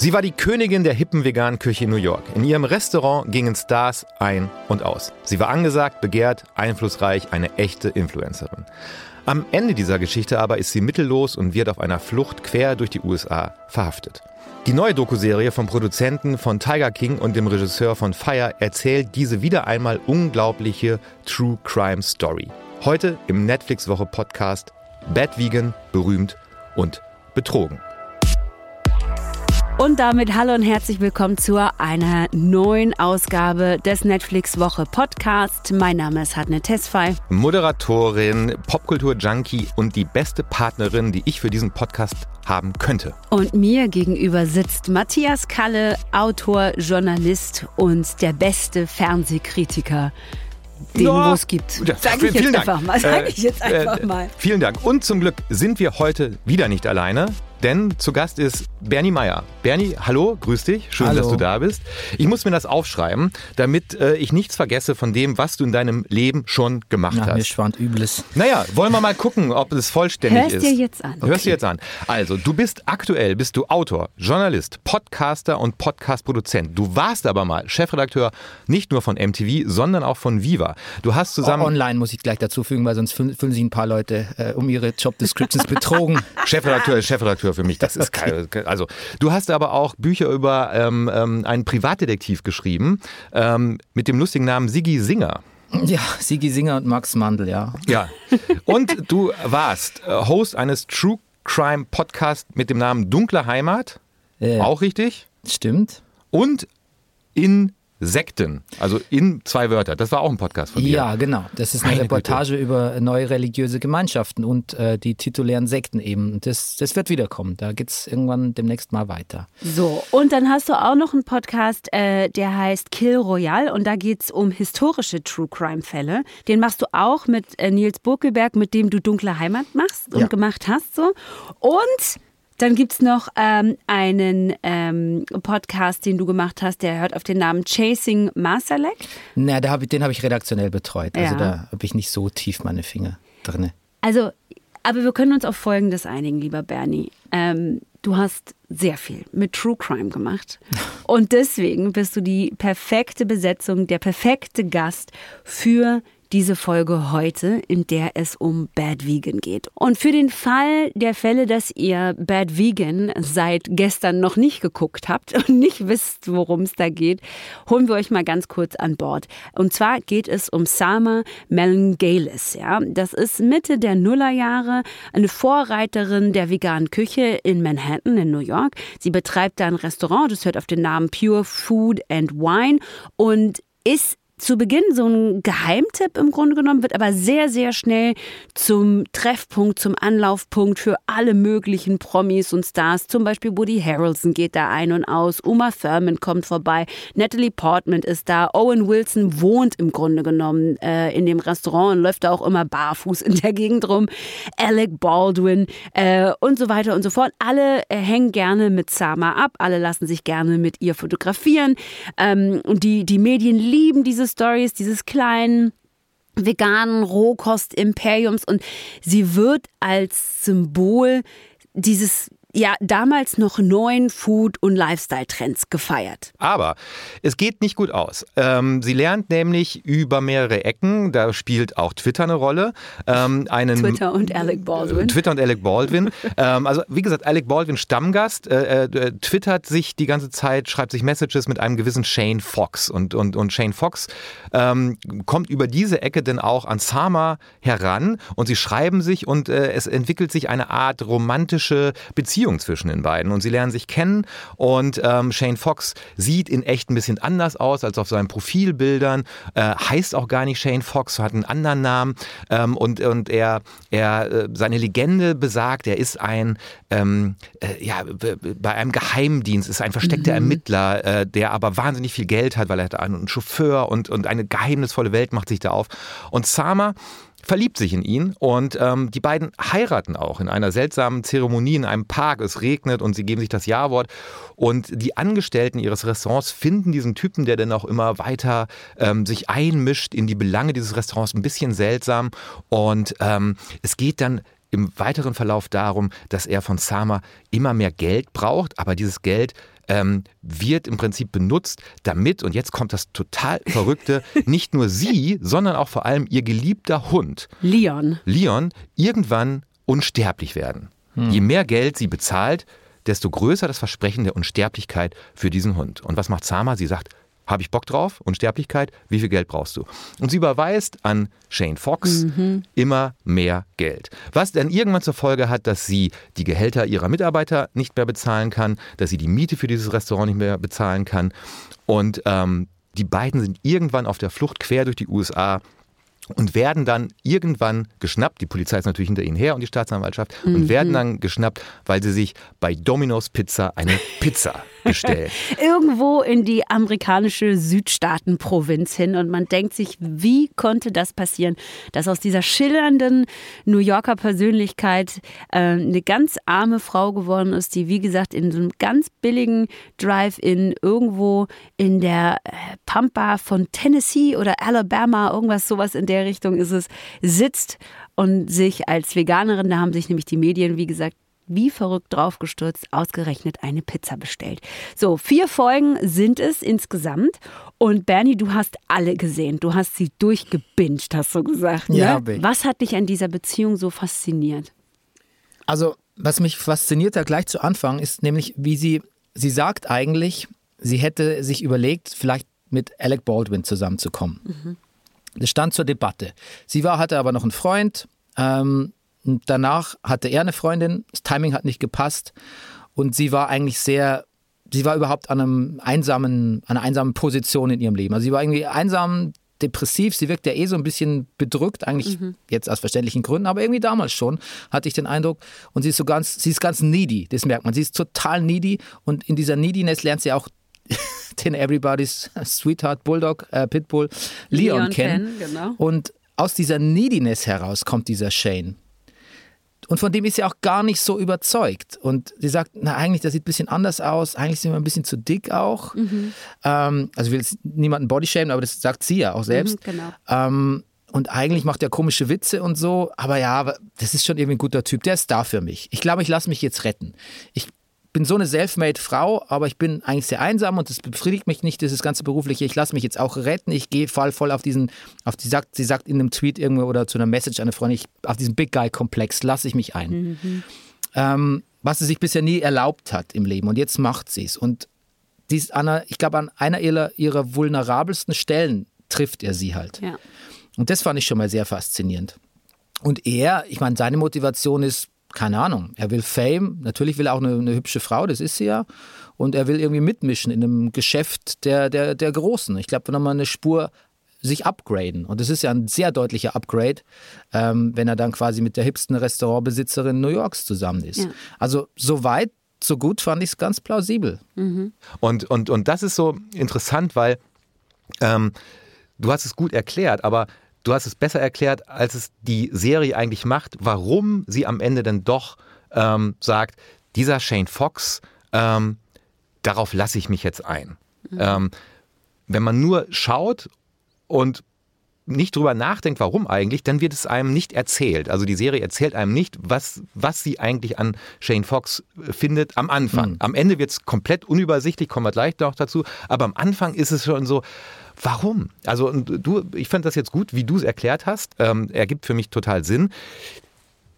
Sie war die Königin der hippen veganen Küche in New York. In ihrem Restaurant gingen Stars ein und aus. Sie war angesagt, begehrt, einflussreich, eine echte Influencerin. Am Ende dieser Geschichte aber ist sie mittellos und wird auf einer Flucht quer durch die USA verhaftet. Die neue Dokuserie vom Produzenten von Tiger King und dem Regisseur von Fire erzählt diese wieder einmal unglaubliche True Crime Story. Heute im Netflix-Woche Podcast Bad Vegan, berühmt und betrogen. Und damit hallo und herzlich willkommen zu einer neuen Ausgabe des Netflix Woche Podcast. Mein Name ist Hadne Tesfay. Moderatorin, Popkultur-Junkie und die beste Partnerin, die ich für diesen Podcast haben könnte. Und mir gegenüber sitzt Matthias Kalle, Autor, Journalist und der beste Fernsehkritiker den Ja. es gibt. Sag ich jetzt Dank. einfach mal. Sag Äh, ich jetzt einfach äh, mal. Vielen Dank. Und zum Glück sind wir heute wieder nicht alleine, denn zu Gast ist Bernie Meyer. Bernie, hallo, grüß dich. Schön, Hallo. dass du da bist. Ich muss mir das aufschreiben, damit äh, ich nichts vergesse von dem, was du in deinem Leben schon gemacht Ach, mir hast. schwant Übles. Naja, wollen wir mal gucken, ob es vollständig Hörst ist. dir jetzt an. Hörst dir jetzt an. Also, du bist aktuell, bist du Autor, Journalist, Podcaster und Podcast-Produzent. Du warst aber mal Chefredakteur nicht nur von MTV, sondern auch von Viva. Du hast zusammen Online muss ich gleich dazu fügen, weil sonst fühlen, sich ein paar Leute äh, um ihre Job Descriptions betrogen. Chefredakteur ist Chefredakteur für mich. Das ist geil. Also, du hast aber auch Bücher über ähm, ähm, einen Privatdetektiv geschrieben ähm, mit dem lustigen Namen Siggi Singer. ja, Sigi Singer und Max Mandl, ja. Ja. Und du warst äh, Host eines True Crime Podcasts mit dem Namen Dunkle Heimat. Äh, Auch richtig. Stimmt. Und in Sekten. Also in zwei Wörter. Das war auch ein Podcast von dir. Ja, genau. Das ist eine Meine Reportage über neue religiöse Gemeinschaften und äh, die titulären Sekten eben. Und Das, das wird wiederkommen. Da geht es irgendwann demnächst mal weiter. So, und dann hast du auch noch einen Podcast, äh, der heißt Kill Royale und da geht's um historische True Crime Fälle. Den machst du auch mit äh, Nils Burkelberg, mit dem du Dunkle Heimat machst und Ja. gemacht hast. So. Und dann gibt's noch ähm, einen ähm, Podcast, den du gemacht hast, der hört auf den Namen Chasing Masalek. Na, da hab ich, den habe ich redaktionell betreut. Also Ja. da habe ich nicht so tief meine Finger drin. Also, aber wir können uns auf Folgendes einigen, lieber Bernie. Ähm, du hast sehr viel mit True Crime gemacht. Und deswegen bist du die perfekte Besetzung, der perfekte Gast für diese Folge heute, in der es um Bad Vegan geht. Und für den Fall der Fälle, dass ihr Bad Vegan seit gestern noch nicht geguckt habt und nicht wisst, worum es da geht, holen wir euch mal ganz kurz an Bord. Und zwar geht es um Sama Melangales. Ja? Das ist Mitte der Nullerjahre eine Vorreiterin der veganen Küche in Manhattan in New York. Sie betreibt da ein Restaurant, das hört auf den Namen Pure Food and Wine und ist zu Beginn so ein Geheimtipp im Grunde genommen, wird aber sehr, sehr schnell zum Treffpunkt, zum Anlaufpunkt für alle möglichen Promis und Stars. Zum Beispiel Woody Harrelson geht da ein und aus, Uma Thurman kommt vorbei, Natalie Portman ist da, Owen Wilson wohnt im Grunde genommen äh, in dem Restaurant und läuft da auch immer barfuß in der Gegend rum, Alec Baldwin äh, und so weiter und so fort. Alle äh, hängen gerne mit Sama ab, alle lassen sich gerne mit ihr fotografieren. Ähm, und die, die Medien lieben diese Stories, dieses kleinen veganen Rohkost-Imperiums und sie wird als Symbol dieses ja damals noch neuen Food- und Lifestyle-Trends gefeiert. Aber es geht nicht gut aus. Ähm, sie lernt nämlich über mehrere Ecken, da spielt auch Twitter eine Rolle. Ähm, einen Twitter und Alec Baldwin. Twitter und Alec Baldwin. ähm, also wie gesagt, Alec Baldwin Stammgast, äh, äh, twittert sich die ganze Zeit, schreibt sich Messages mit einem gewissen Shane Fox. Und, und, und Shane Fox ähm, kommt über diese Ecke dann auch an Sama heran und sie schreiben sich und äh, es entwickelt sich eine Art romantische Beziehung zwischen den beiden. Und sie lernen sich kennen und ähm, Shane Fox sieht in echt ein bisschen anders aus als auf seinen Profilbildern, äh, heißt auch gar nicht Shane Fox, hat einen anderen Namen ähm, und, und er, er äh, seine Legende besagt, er ist ein ähm, äh, ja, bei einem Geheimdienst, ist ein versteckter Ermittler, äh, der aber wahnsinnig viel Geld hat, weil er hat einen Chauffeur und, und eine geheimnisvolle Welt macht sich da auf. Und Sama verliebt sich in ihn und ähm, die beiden heiraten auch in einer seltsamen Zeremonie in einem Park. Es regnet und sie geben sich das Ja-Wort. Und die Angestellten ihres Restaurants finden diesen Typen, der dann auch immer weiter ähm, sich einmischt in die Belange dieses Restaurants, ein bisschen seltsam. Und ähm, es geht dann im weiteren Verlauf darum, dass er von Sama immer mehr Geld braucht, aber dieses Geld ähm, wird im Prinzip benutzt, damit, und jetzt kommt das total Verrückte, nicht nur sie, sondern auch vor allem ihr geliebter Hund, Leon. Leon, irgendwann unsterblich werden. Je mehr Geld sie bezahlt, desto größer das Versprechen der Unsterblichkeit für diesen Hund. Und was macht Sama? Sie sagt, habe ich Bock drauf? Unsterblichkeit? Wie viel Geld brauchst du? Und sie überweist an Shane Fox immer mehr Geld. Was dann irgendwann zur Folge hat, dass sie die Gehälter ihrer Mitarbeiter nicht mehr bezahlen kann, dass sie die Miete für dieses Restaurant nicht mehr bezahlen kann. Und ähm, die beiden sind irgendwann auf der Flucht quer durch die USA und werden dann irgendwann geschnappt. Die Polizei ist natürlich hinter ihnen her und die Staatsanwaltschaft und werden dann geschnappt, weil sie sich bei Domino's Pizza eine Pizza bestellen. Irgendwo in die amerikanische Südstaatenprovinz hin. Und man denkt sich, wie konnte das passieren, dass aus dieser schillernden New Yorker Persönlichkeit äh, eine ganz arme Frau geworden ist, die, wie gesagt, in so einem ganz billigen Drive-In irgendwo in der äh, Pampa von Tennessee oder Alabama, irgendwas sowas in der Richtung ist es, sitzt und sich als Veganerin, da haben sich nämlich die Medien, wie gesagt, wie verrückt draufgestürzt, ausgerechnet eine Pizza bestellt. So, vier Folgen sind es insgesamt. Und Bernie, du hast alle gesehen. Du hast sie durchgebinged, hast du gesagt. Ne? Ja, ich. Was hat dich an dieser Beziehung so fasziniert? Also, was mich fasziniert da gleich zu Anfang ist nämlich, wie sie, sie sagt eigentlich, sie hätte sich überlegt, vielleicht mit Alec Baldwin zusammenzukommen. Das stand zur Debatte. Sie war, hatte aber noch einen Freund. Ähm, danach hatte er eine Freundin. Das Timing hat nicht gepasst. Und sie war eigentlich sehr, sie war überhaupt an, einem einsamen, an einer einsamen Position in ihrem Leben. Also sie war irgendwie einsam, depressiv. Sie wirkt ja eh so ein bisschen bedrückt, eigentlich jetzt aus verständlichen Gründen, aber irgendwie damals schon hatte ich den Eindruck. Und sie ist so ganz, sie ist ganz needy, das merkt man. Sie ist total needy und in dieser Neediness lernt sie auch den Everybody's Sweetheart Bulldog, äh, Pitbull, Leon, Leon kennen. kennen, genau. Und aus dieser Neediness heraus kommt dieser Shane. Und von dem ist sie auch gar nicht so überzeugt. Und sie sagt, na eigentlich, der sieht ein bisschen anders aus. Eigentlich sind wir ein bisschen zu dick auch. Mhm. Ähm, also ich will jetzt niemanden bodyshamen, aber das sagt sie ja auch selbst. Mhm, genau. Ähm, und eigentlich macht er komische Witze und so. Aber ja, das ist schon irgendwie ein guter Typ. Der ist da für mich. Ich glaube, ich lasse mich jetzt retten. Ich bin so eine selfmade Frau, aber ich bin eigentlich sehr einsam und das befriedigt mich nicht, dieses ganze berufliche. Ich lasse mich jetzt auch retten. Ich gehe voll, voll auf diesen, auf die sagt, sie sagt in einem Tweet irgendwo oder zu einer Message an eine Freundin, ich, auf diesen Big Guy Komplex lasse ich mich ein. Ähm, was sie sich bisher nie erlaubt hat im Leben und jetzt macht sie es. Und dies an einer, ich glaube, an einer ihrer, ihrer vulnerabelsten Stellen trifft er sie halt. Ja. Und das fand ich schon mal sehr faszinierend. Und er, ich meine, seine Motivation ist, keine Ahnung, er will Fame, natürlich will er auch eine, eine hübsche Frau, das ist sie ja. Und er will irgendwie mitmischen in einem Geschäft der, der, der Großen. Ich glaube, nochmal eine Spur sich upgraden. Und das ist ja ein sehr deutlicher Upgrade, ähm, wenn er dann quasi mit der hipsten Restaurantbesitzerin New Yorks zusammen ist. Ja. Also so weit, so gut fand ich es ganz plausibel. Und, und, und das ist so interessant, weil ähm, du hast es gut erklärt, aber du hast es besser erklärt, als es die Serie eigentlich macht, warum sie am Ende dann doch ähm, sagt, dieser Shane Fox, ähm, darauf lasse ich mich jetzt ein. Ähm, wenn man nur schaut und nicht drüber nachdenkt, warum eigentlich, dann wird es einem nicht erzählt. Also die Serie erzählt einem nicht, was, was sie eigentlich an Shane Fox äh, findet am Anfang. Am Ende wird es komplett unübersichtlich, kommen wir gleich noch dazu, aber am Anfang ist es schon so, warum? Also du, ich fand das jetzt gut, wie du es erklärt hast, ähm, ergibt für mich total Sinn.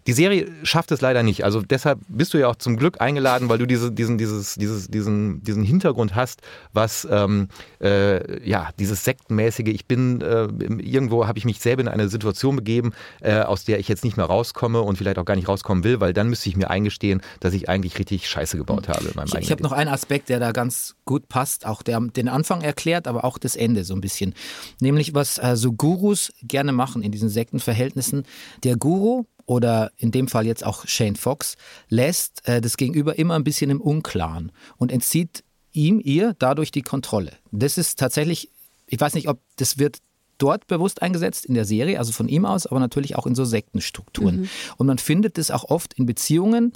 Die Serie schafft es leider nicht. Also deshalb bist du ja auch zum Glück eingeladen, weil du diese, diesen, dieses, dieses, diesen, diesen Hintergrund hast, was ähm, äh, ja dieses sektenmäßige. Ich bin äh, irgendwo habe ich mich selber in eine Situation begeben, äh, aus der ich jetzt nicht mehr rauskomme und vielleicht auch gar nicht rauskommen will, weil dann müsste ich mir eingestehen, dass ich eigentlich richtig Scheiße gebaut habe in meinem Ich, ich habe noch einen Aspekt, der da ganz gut passt, auch der den Anfang erklärt, aber auch das Ende so ein bisschen. Nämlich, was äh, so Gurus gerne machen in diesen Sektenverhältnissen. Der Guru oder in dem Fall jetzt auch Shane Fox lässt äh, das Gegenüber immer ein bisschen im Unklaren und entzieht ihm, ihr dadurch die Kontrolle. Das ist tatsächlich, ich weiß nicht, ob das wird dort bewusst eingesetzt in der Serie, also von ihm aus, aber natürlich auch in so Sektenstrukturen. Und man findet es auch oft in Beziehungen,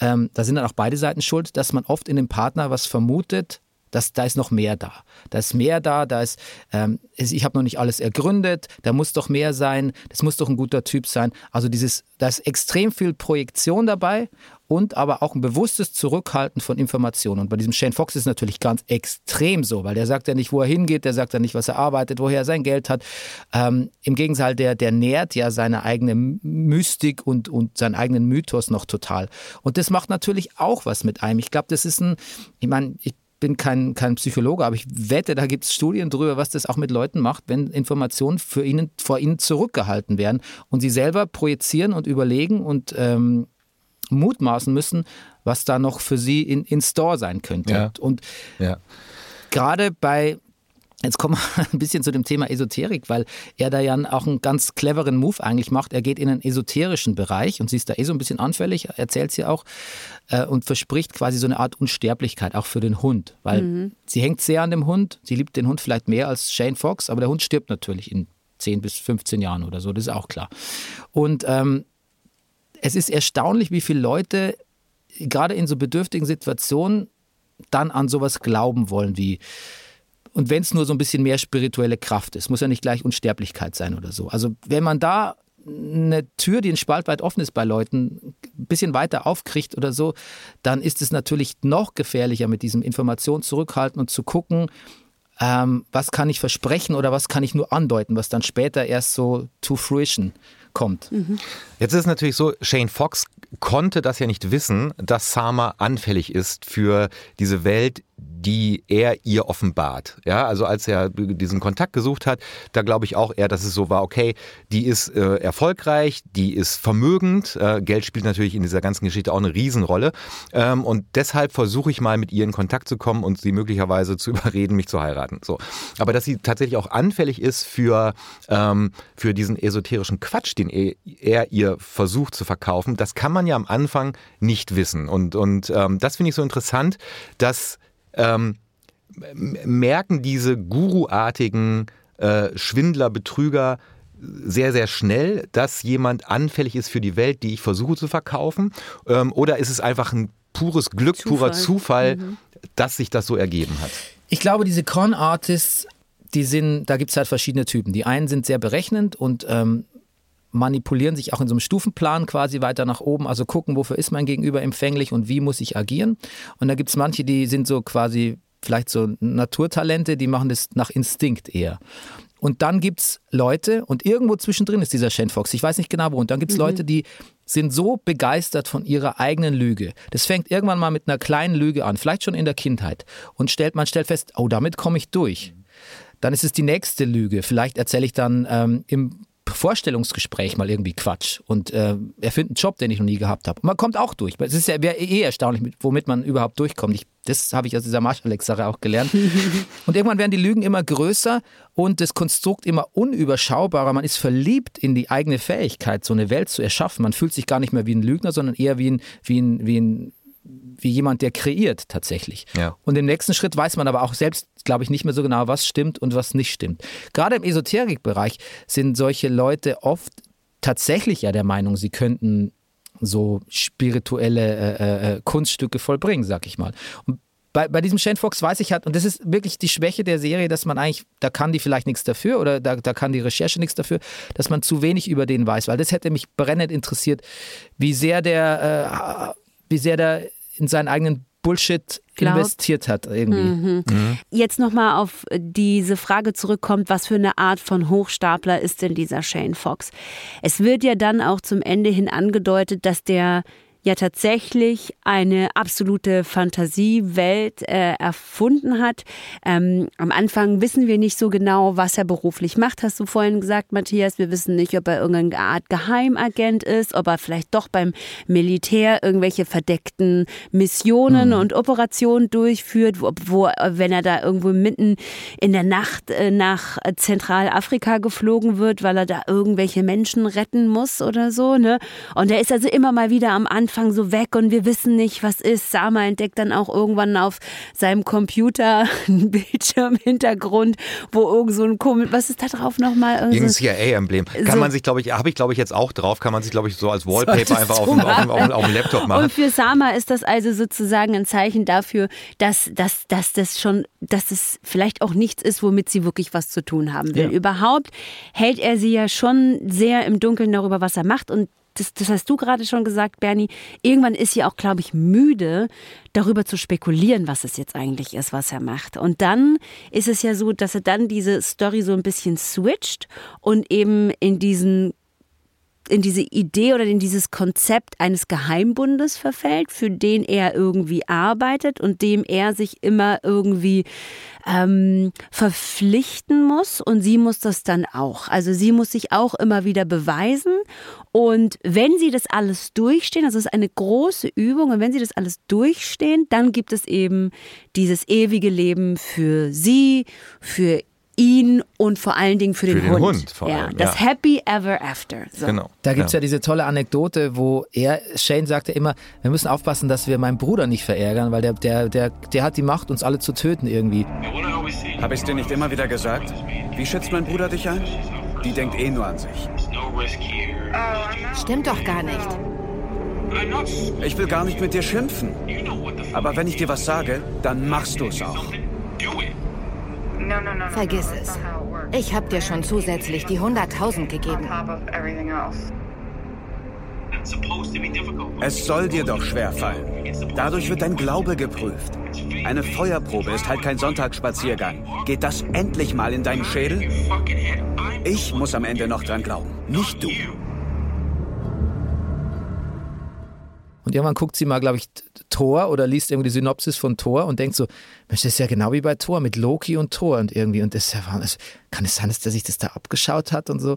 ähm, da sind dann auch beide Seiten schuld, dass man oft in dem Partner was vermutet, Das, da ist noch mehr da. Da ist mehr da, da ist, ähm, ich habe noch nicht alles ergründet, da muss doch mehr sein, das muss doch ein guter Typ sein. Also dieses, da ist extrem viel Projektion dabei und aber auch ein bewusstes Zurückhalten von Informationen. Und bei diesem Shane Fox ist es natürlich ganz extrem so, weil der sagt ja nicht, wo er hingeht, der sagt ja nicht, was er arbeitet, woher er sein Geld hat. Ähm, Im Gegenteil, der, der nährt ja seine eigene Mystik und, und seinen eigenen Mythos noch total. Und das macht natürlich auch was mit einem. Ich glaube, das ist ein, ich meine, ich bin kein, kein Psychologe, aber ich wette, da gibt es Studien darüber, was das auch mit Leuten macht, wenn Informationen für ihnen, vor ihnen zurückgehalten werden und sie selber projizieren und überlegen und ähm, mutmaßen müssen, was da noch für sie in, in Store sein könnte. Ja. Und Ja. gerade bei, jetzt kommen wir ein bisschen zu dem Thema Esoterik, weil er da ja auch einen ganz cleveren Move eigentlich macht. Er geht in einen esoterischen Bereich und sie ist da eh so ein bisschen anfällig, erzählt sie auch, äh, und verspricht quasi so eine Art Unsterblichkeit auch für den Hund, weil sie hängt sehr an dem Hund, sie liebt den Hund vielleicht mehr als Shane Fox, aber der Hund stirbt natürlich in 10 bis 15 Jahren oder so, das ist auch klar. Und ähm, es ist erstaunlich, wie viele Leute gerade in so bedürftigen Situationen dann an sowas glauben wollen wie und wenn es nur so ein bisschen mehr spirituelle Kraft ist, muss ja nicht gleich Unsterblichkeit sein oder so. Also wenn man da eine Tür, die ein Spalt weit offen ist bei Leuten, ein bisschen weiter aufkriegt oder so, dann ist es natürlich noch gefährlicher, mit diesem Information zurückhalten und zu gucken, ähm, was kann ich versprechen oder was kann ich nur andeuten, was dann später erst so to fruition kommt. Jetzt ist es natürlich so, Shane Fox konnte das ja nicht wissen, dass Sama anfällig ist für diese Welt, die er ihr offenbart. Ja, also als er diesen Kontakt gesucht hat, da glaube ich auch eher, dass es so war, okay, die ist äh, erfolgreich, die ist vermögend, äh, Geld spielt natürlich in dieser ganzen Geschichte auch eine Riesenrolle ähm, und deshalb versuche ich mal mit ihr in Kontakt zu kommen und sie möglicherweise zu überreden, mich zu heiraten. So, aber dass sie tatsächlich auch anfällig ist für ähm, für diesen esoterischen Quatsch, den er, er ihr versucht zu verkaufen, das kann man ja am Anfang nicht wissen und und ähm, das finde ich so interessant, dass ähm, merken diese guruartigen äh, Schwindler, Betrüger sehr, sehr schnell, dass jemand anfällig ist für die Welt, die ich versuche zu verkaufen? Ähm, oder ist es einfach ein pures Glück, purer Zufall, dass sich das so ergeben hat? Ich glaube, diese Con-Artists, die sind, da gibt es halt verschiedene Typen. Die einen sind sehr berechnend und ähm, manipulieren sich auch in so einem Stufenplan quasi weiter nach oben, also gucken, wofür ist mein Gegenüber empfänglich und wie muss ich agieren. Und da gibt es manche, die sind so quasi vielleicht so Naturtalente, die machen das nach Instinkt eher. Und dann gibt es Leute, und irgendwo zwischendrin ist dieser Shane Fox, ich weiß nicht genau wo, und dann gibt es Leute, die sind so begeistert von ihrer eigenen Lüge. Das fängt irgendwann mal mit einer kleinen Lüge an, vielleicht schon in der Kindheit. Und stellt, man stellt fest, oh, damit komme ich durch. Dann ist es die nächste Lüge. Vielleicht erzähle ich dann ähm, im Vorstellungsgespräch mal irgendwie Quatsch und äh, erfinde einen Job, den ich noch nie gehabt habe. Und man kommt auch durch. Es ist ja wäre eh erstaunlich, mit- womit man überhaupt durchkommt. Ich, das habe ich aus dieser Marshall-Sache auch gelernt. und irgendwann werden die Lügen immer größer und das Konstrukt immer unüberschaubarer. Man ist verliebt in die eigene Fähigkeit, so eine Welt zu erschaffen. Man fühlt sich gar nicht mehr wie ein Lügner, sondern eher wie ein, wie ein, wie ein wie jemand, der kreiert tatsächlich. Ja. Und im nächsten Schritt weiß man aber auch selbst, glaube ich, nicht mehr so genau, was stimmt und was nicht stimmt. Gerade im Esoterikbereich sind solche Leute oft tatsächlich ja der Meinung, sie könnten so spirituelle äh, äh, Kunststücke vollbringen, sag ich mal. Und bei, bei diesem Shane Fox weiß ich halt, und das ist wirklich die Schwäche der Serie, dass man eigentlich, da kann die vielleicht nichts dafür oder da, da kann die Recherche nichts dafür, dass man zu wenig über den weiß, weil das hätte mich brennend interessiert, wie sehr der, äh, wie sehr der in seinen eigenen Bullshit Glaubt. investiert hat irgendwie. Jetzt nochmal auf diese Frage zurückkommt, was für eine Art von Hochstapler ist denn dieser Shane Fox? Es wird ja dann auch zum Ende hin angedeutet, dass der ja tatsächlich eine absolute Fantasiewelt äh, erfunden hat. Ähm, am Anfang wissen wir nicht so genau, was er beruflich macht, hast du vorhin gesagt, Matthias. Wir wissen nicht, ob er irgendeine Art Geheimagent ist, ob er vielleicht doch beim Militär irgendwelche verdeckten Missionen und Operationen durchführt, wo, wo wenn er da irgendwo mitten in der Nacht äh, nach Zentralafrika geflogen wird, weil er da irgendwelche Menschen retten muss oder so. Ne? Und er ist also immer mal wieder am Anfang Anfang so weg und wir wissen nicht, was ist. Sama entdeckt dann auch irgendwann auf seinem Computer einen Bildschirmhintergrund, wo irgend so ein komisch, was ist da drauf nochmal? Irgendein CIA-Emblem. Kann so- man sich, glaube ich, habe ich, glaube ich, jetzt auch drauf, kann man sich, glaube ich, so als Wallpaper einfach auf dem, auf, dem, auf, dem, auf dem Laptop machen. Und für Sama ist das also sozusagen ein Zeichen dafür, dass, dass, dass das schon, dass es vielleicht auch nichts ist, womit sie wirklich was zu tun haben will. Ja. Überhaupt hält er sie ja schon sehr im Dunkeln darüber, was er macht und das, das hast du gerade schon gesagt, Bernie. Irgendwann ist sie auch, glaube ich, müde, darüber zu spekulieren, was es jetzt eigentlich ist, was er macht. Und dann ist es ja so, dass er dann diese Story so ein bisschen switcht und eben in diesen in diese Idee oder in dieses Konzept eines Geheimbundes verfällt, für den er irgendwie arbeitet und dem er sich immer irgendwie ähm, verpflichten muss und sie muss das dann auch. Also sie muss sich auch immer wieder beweisen und wenn sie das alles durchstehen, das ist eine große Übung und wenn sie das alles durchstehen, dann gibt es eben dieses ewige Leben für sie, für ihn und vor allen Dingen für den, Für den Hund. Hund vor ja, allem, das ja. Happy Ever After. So. Genau. Da gibt es ja. diese tolle Anekdote, wo er, Shane sagte immer, wir müssen aufpassen, dass wir meinen Bruder nicht verärgern, weil der, der, der, der hat die Macht, uns alle zu töten irgendwie. Habe ich dir nicht immer wieder gesagt? Wie schätzt mein Bruder dich ein? Die denkt eh nur an sich. Stimmt doch gar nicht. Ich will gar nicht mit dir schimpfen. Aber wenn ich dir was sage, dann machst du es auch. Vergiss es. Ich habe dir schon zusätzlich die 100.000 gegeben. Es soll dir doch schwerfallen. Dadurch wird dein Glaube geprüft. Eine Feuerprobe ist halt kein Sonntagsspaziergang. Geht das endlich mal in deinen Schädel? Ich muss am Ende noch dran glauben, nicht du. Und irgendwann guckt sie mal, glaube ich, Thor oder liest irgendwie die Synopsis von Thor und denkt so, Mensch, das ist ja genau wie bei Thor mit Loki und Thor und irgendwie. Und das ist ja, das, kann es sein, dass der sich das da abgeschaut hat und so.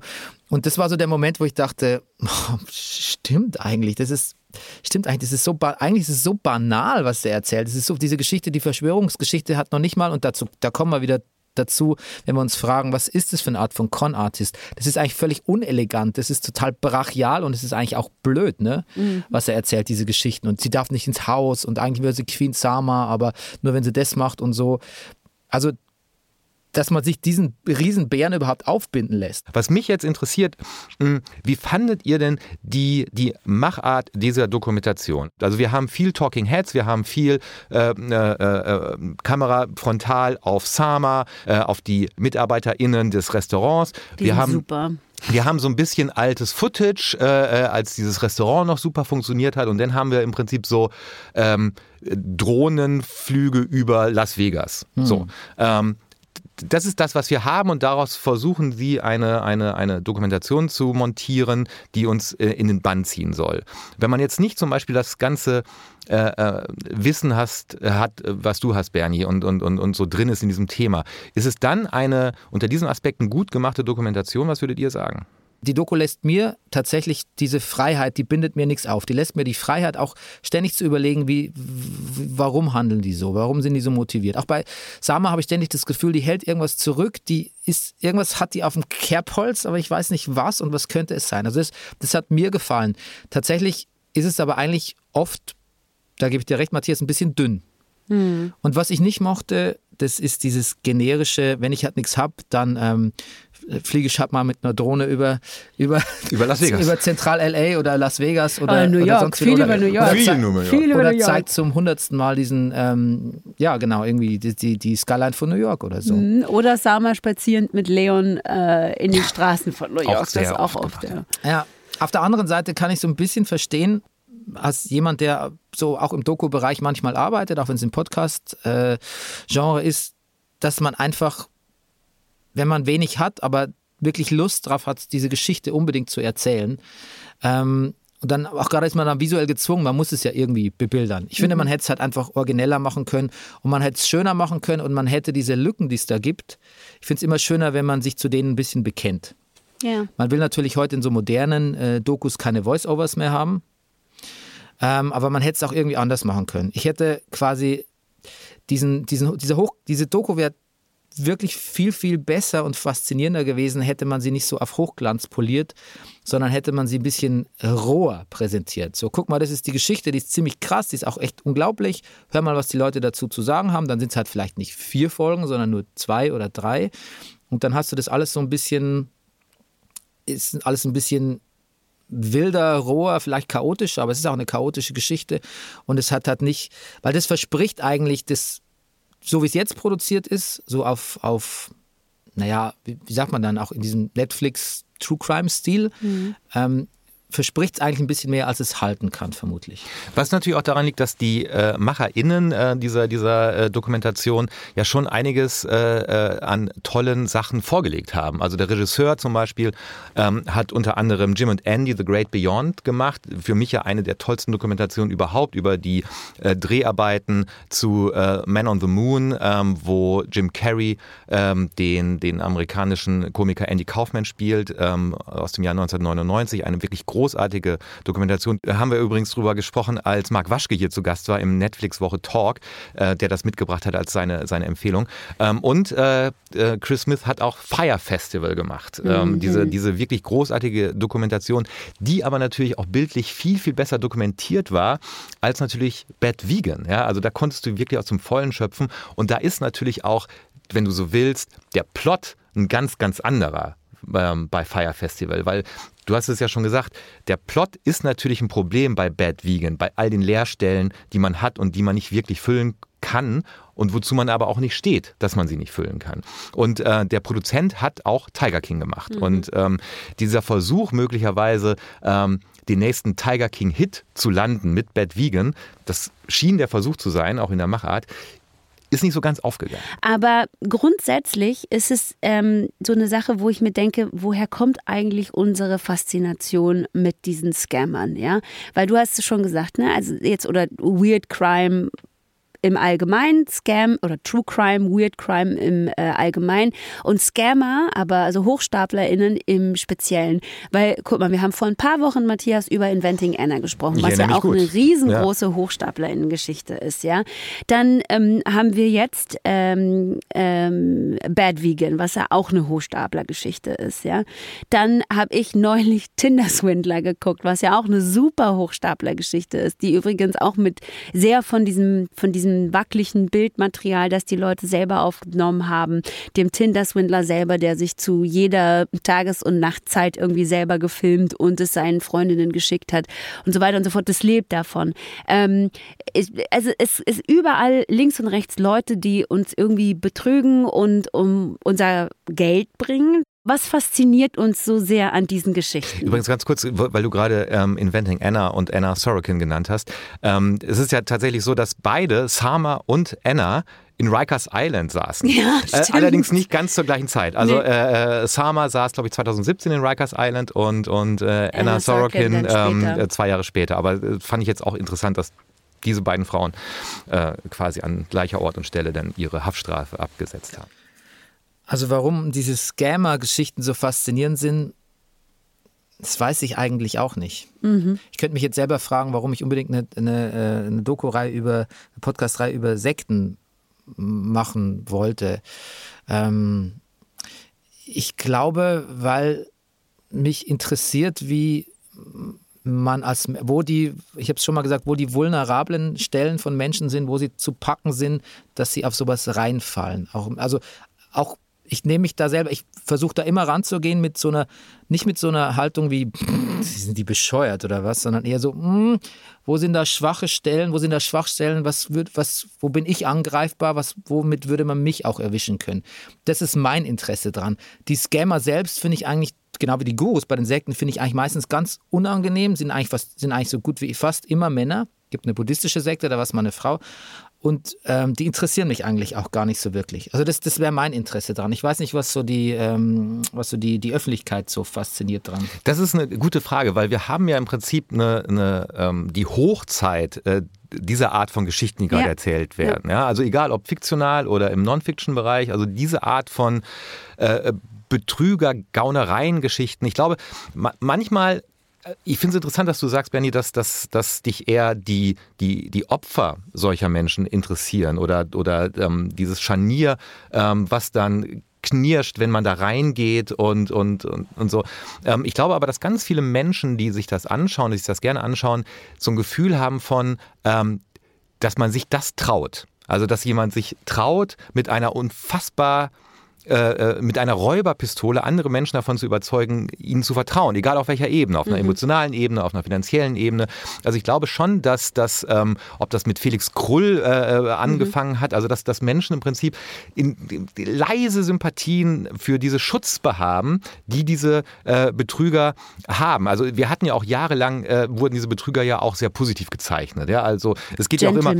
Und das war so der Moment, wo ich dachte, oh, stimmt eigentlich, das ist, stimmt eigentlich, das ist so, eigentlich ist es so banal, was der erzählt. Das ist so, diese Geschichte, die Verschwörungsgeschichte hat noch nicht mal, und dazu, da kommen wir wieder dazu, wenn wir uns fragen, was ist das für eine Art von Con-Artist? Das ist eigentlich völlig unelegant, das ist total brachial und es ist eigentlich auch blöd, ne? was er erzählt, diese Geschichten. Und sie darf nicht ins Haus und eigentlich wäre sie Queen Sama, aber nur wenn sie das macht und so. Also, dass man sich diesen Riesenbären überhaupt aufbinden lässt. Was mich jetzt interessiert, mh, wie fandet ihr denn die, die Machart dieser Dokumentation? Also wir haben viel Talking Heads, wir haben viel äh, äh, äh, Kamera frontal auf Sama, äh, auf die MitarbeiterInnen des Restaurants. Die wir sind haben super. wir haben so ein bisschen altes Footage, äh, äh, als dieses Restaurant noch super funktioniert hat. Und dann haben wir im Prinzip so ähm, Drohnenflüge über Las Vegas. So. Ähm, das ist das, was wir haben und daraus versuchen sie eine, eine, eine Dokumentation zu montieren, die uns äh, in den Bann ziehen soll. Wenn man jetzt nicht zum Beispiel das ganze äh, äh, Wissen hast, hat, was du hast, Bernie, und, und, und, und so drin ist in diesem Thema, ist es dann eine unter diesen Aspekten gut gemachte Dokumentation? Was würdet ihr sagen? Die Doku lässt mir tatsächlich diese Freiheit, die bindet mir nichts auf. Die lässt mir die Freiheit auch ständig zu überlegen, wie, warum handeln die so, warum sind die so motiviert. Auch bei Sama habe ich ständig das Gefühl, die hält irgendwas zurück, die ist, irgendwas hat die auf dem Kerbholz, aber ich weiß nicht was und was könnte es sein. Also das, das hat mir gefallen. Tatsächlich ist es aber eigentlich oft, da gebe ich dir recht, Matthias, ein bisschen dünn. Und was ich nicht mochte, das ist dieses generische, wenn ich halt nichts hab, dann ähm, fliege ich halt mal mit einer Drohne über, über, Über Las Vegas. über Zentral LA oder Las Vegas oder, Äh, New oder York, sonst viel oder, über New York. Oder, Viel über New York. Viel über oder New York. zeigt zum hundertsten Mal diesen, ähm, ja genau, irgendwie die, die, die Skyline von New York oder so. Mhm. Oder Sama spazierend mit Leon äh, in die Straßen von New Auch York. Das ist auch oft oft. Ja. Ja, auf der anderen Seite kann ich so ein bisschen verstehen, als jemand, der so auch im Doku-Bereich manchmal arbeitet, auch wenn es im Podcast-Genre ist, dass man einfach, wenn man wenig hat, aber wirklich Lust drauf hat, diese Geschichte unbedingt zu erzählen, ähm, und dann auch gerade ist man dann visuell gezwungen, man muss es ja irgendwie bebildern. Ich finde, man hätte es halt einfach origineller machen können und man hätte es schöner machen können und man hätte diese Lücken, die es da gibt. Ich finde es immer schöner, wenn man sich zu denen ein bisschen bekennt. Ja. Man will natürlich heute in so modernen äh, Dokus keine Voice-Overs mehr haben. Ähm, aber man hätte es auch irgendwie anders machen können. Ich hätte quasi diesen, diesen, diese, Hoch, diese Doku wäre wirklich viel, viel besser und faszinierender gewesen, hätte man sie nicht so auf Hochglanz poliert, sondern hätte man sie ein bisschen roher präsentiert. So, guck mal, das ist die Geschichte, die ist ziemlich krass, die ist auch echt unglaublich. Hör mal, was die Leute dazu zu sagen haben. Dann sind es halt vielleicht nicht vier Folgen, sondern nur zwei oder drei. Und dann hast du das alles so ein bisschen, ist alles ein bisschen wilder, roher, vielleicht chaotischer, aber es ist auch eine chaotische Geschichte. Und es hat halt nicht, weil das verspricht eigentlich das so wie es jetzt produziert ist, so auf, auf naja, wie, wie sagt man dann, auch in diesem Netflix True Crime-Stil, mhm. ähm, verspricht es eigentlich ein bisschen mehr, als es halten kann, vermutlich. Was natürlich auch daran liegt, dass die äh, MacherInnen äh, dieser, dieser äh, Dokumentation ja schon einiges äh, äh, an tollen Sachen vorgelegt haben. Also der Regisseur zum Beispiel ähm, hat unter anderem Jim und Andy The Great Beyond gemacht. Für mich ja eine der tollsten Dokumentationen überhaupt über die äh, Dreharbeiten zu Man on the Moon, ähm, wo Jim Carrey ähm, den, den amerikanischen Komiker Andy Kaufman spielt, ähm, aus dem Jahr 1999. Eine wirklich große großartige Dokumentation. Da haben wir übrigens drüber gesprochen, als Marc Waschke hier zu Gast war im Netflix-Woche Talk, äh, der das mitgebracht hat als seine, seine Empfehlung. Ähm, und äh, äh Chris Smith hat auch Fire Festival gemacht. Ähm, mhm. diese, diese wirklich großartige Dokumentation, die aber natürlich auch bildlich viel, viel besser dokumentiert war als natürlich Bad Vegan. Ja? Also da konntest du wirklich aus dem Vollen schöpfen. Und da ist natürlich auch, wenn du so willst, der Plot ein ganz, ganz anderer ähm, bei Fire Festival, weil Du hast es ja schon gesagt, der Plot ist natürlich ein Problem bei Bad Vegan, bei all den Leerstellen, die man hat und die man nicht wirklich füllen kann und wozu man aber auch nicht steht, dass man sie nicht füllen kann. Und äh, der Produzent hat auch Tiger King gemacht. Mhm. Und ähm, dieser Versuch möglicherweise ähm, den nächsten Tiger King Hit zu landen mit Bad Vegan, das schien der Versuch zu sein, auch in der Machart, ist nicht so ganz aufgegangen. Aber grundsätzlich ist es ähm, so eine Sache, wo ich mir denke, woher kommt eigentlich unsere Faszination mit diesen Scammern, ja? Weil du hast es schon gesagt, ne? Also jetzt oder Weird Crime im Allgemeinen, Scam oder True Crime, Weird Crime im äh, Allgemeinen und Scammer, aber also HochstaplerInnen im Speziellen. Weil, guck mal, wir haben vor ein paar Wochen, Matthias, über Inventing Anna gesprochen, was ja auch gut. eine riesengroße ja. HochstaplerInnen-Geschichte ist, ja. Dann ähm, haben wir jetzt ähm, ähm, Bad Vegan, was ja auch eine Hochstapler-Geschichte ist, ja. Dann habe ich neulich Tinder Swindler geguckt, was ja auch eine super Hochstapler-Geschichte ist, die übrigens auch mit sehr von diesem, von diesem diesem wackeligen Bildmaterial, das die Leute selber aufgenommen haben, dem Tinder-Swindler selber, der sich zu jeder Tages- und Nachtzeit irgendwie selber gefilmt und es seinen Freundinnen geschickt hat und so weiter und so fort. Das lebt davon. Ähm, also es ist überall links und rechts Leute, die uns irgendwie betrügen und um unser Geld bringen. Was fasziniert uns so sehr an diesen Geschichten? Übrigens ganz kurz, weil du gerade ähm, Inventing Anna und Anna Sorokin genannt hast. Ähm, es ist ja tatsächlich so, dass beide, Sama und Anna, in Rikers Island saßen. Ja, äh, allerdings nicht ganz zur gleichen Zeit. Also nee. äh, äh Sama saß, glaube ich, 2017 in Rikers Island und, und äh, Anna, Anna Sorokin ähm, äh, zwei Jahre später. Aber äh, fand ich jetzt auch interessant, dass diese beiden Frauen quasi an gleicher Ort und Stelle dann ihre Haftstrafe abgesetzt haben. Also warum diese Scammer-Geschichten so faszinierend sind, das weiß ich eigentlich auch nicht. Mhm. Ich könnte mich jetzt selber fragen, warum ich unbedingt eine, eine, äh, eine Doku-Reihe über, eine Podcast-Reihe über Sekten machen wollte. Ähm, ich glaube, weil mich interessiert, wie man als, wo die, ich habe es schon mal gesagt, wo die vulnerablen Stellen von Menschen sind, wo sie zu packen sind, dass sie auf sowas reinfallen. Auch, also auch ich nehme mich da selber, ich versuche da immer ranzugehen mit so einer, nicht mit so einer Haltung wie, sind die bescheuert oder was, sondern eher so, mh, hm, wo sind da schwache Stellen, wo sind da Schwachstellen, was wird, was, wo bin ich angreifbar, was, womit würde man mich auch erwischen können. Das ist mein Interesse dran. Die Scammer selbst finde ich eigentlich, genau wie die Gurus bei den Sekten, finde ich eigentlich meistens ganz unangenehm, sind eigentlich, fast, sind eigentlich so gut wie fast immer Männer. Gibt eine buddhistische Sekte, da war es mal eine Frau. Und ähm, die interessieren mich eigentlich auch gar nicht so wirklich. Also das, das wäre mein Interesse dran. Ich weiß nicht, was so die, ähm, was so die, die Öffentlichkeit so fasziniert dran. Das ist eine gute Frage, weil wir haben ja im Prinzip eine, eine ähm, die Hochzeit äh, dieser Art von Geschichten, die gerade ja. erzählt werden. Ja. ja. also egal ob fiktional oder im Non-Fiction-Bereich, also diese Art von äh, Betrüger, Gaunereien, Geschichten. Ich glaube, ma manchmal ich finde es interessant, dass du sagst, Bernie, dass, dass, dass dich eher die, die, die Opfer solcher Menschen interessieren oder, oder ähm, dieses Scharnier, ähm, was dann knirscht, wenn man da reingeht und, und, und, und so. Ähm, ich glaube aber, dass ganz viele Menschen, die sich das anschauen, die sich das gerne anschauen, so ein Gefühl haben von, ähm, dass man sich das traut. Also, dass jemand sich traut, mit einer unfassbar äh, äh, mit einer Räuberpistole andere Menschen davon zu überzeugen, ihnen zu vertrauen, egal auf welcher Ebene, auf einer mhm. emotionalen Ebene, auf einer finanziellen Ebene. Also ich glaube schon, dass das, ähm, ob das mit Felix Krull äh, äh angefangen mhm. hat, also dass, dass Menschen im Prinzip in, in, leise Sympathien für diese Schutzbehaben, die diese äh, Betrüger haben. Also wir hatten ja auch jahrelang, wurden diese Betrüger ja auch sehr positiv gezeichnet. Ja? Also es geht ja auch immer,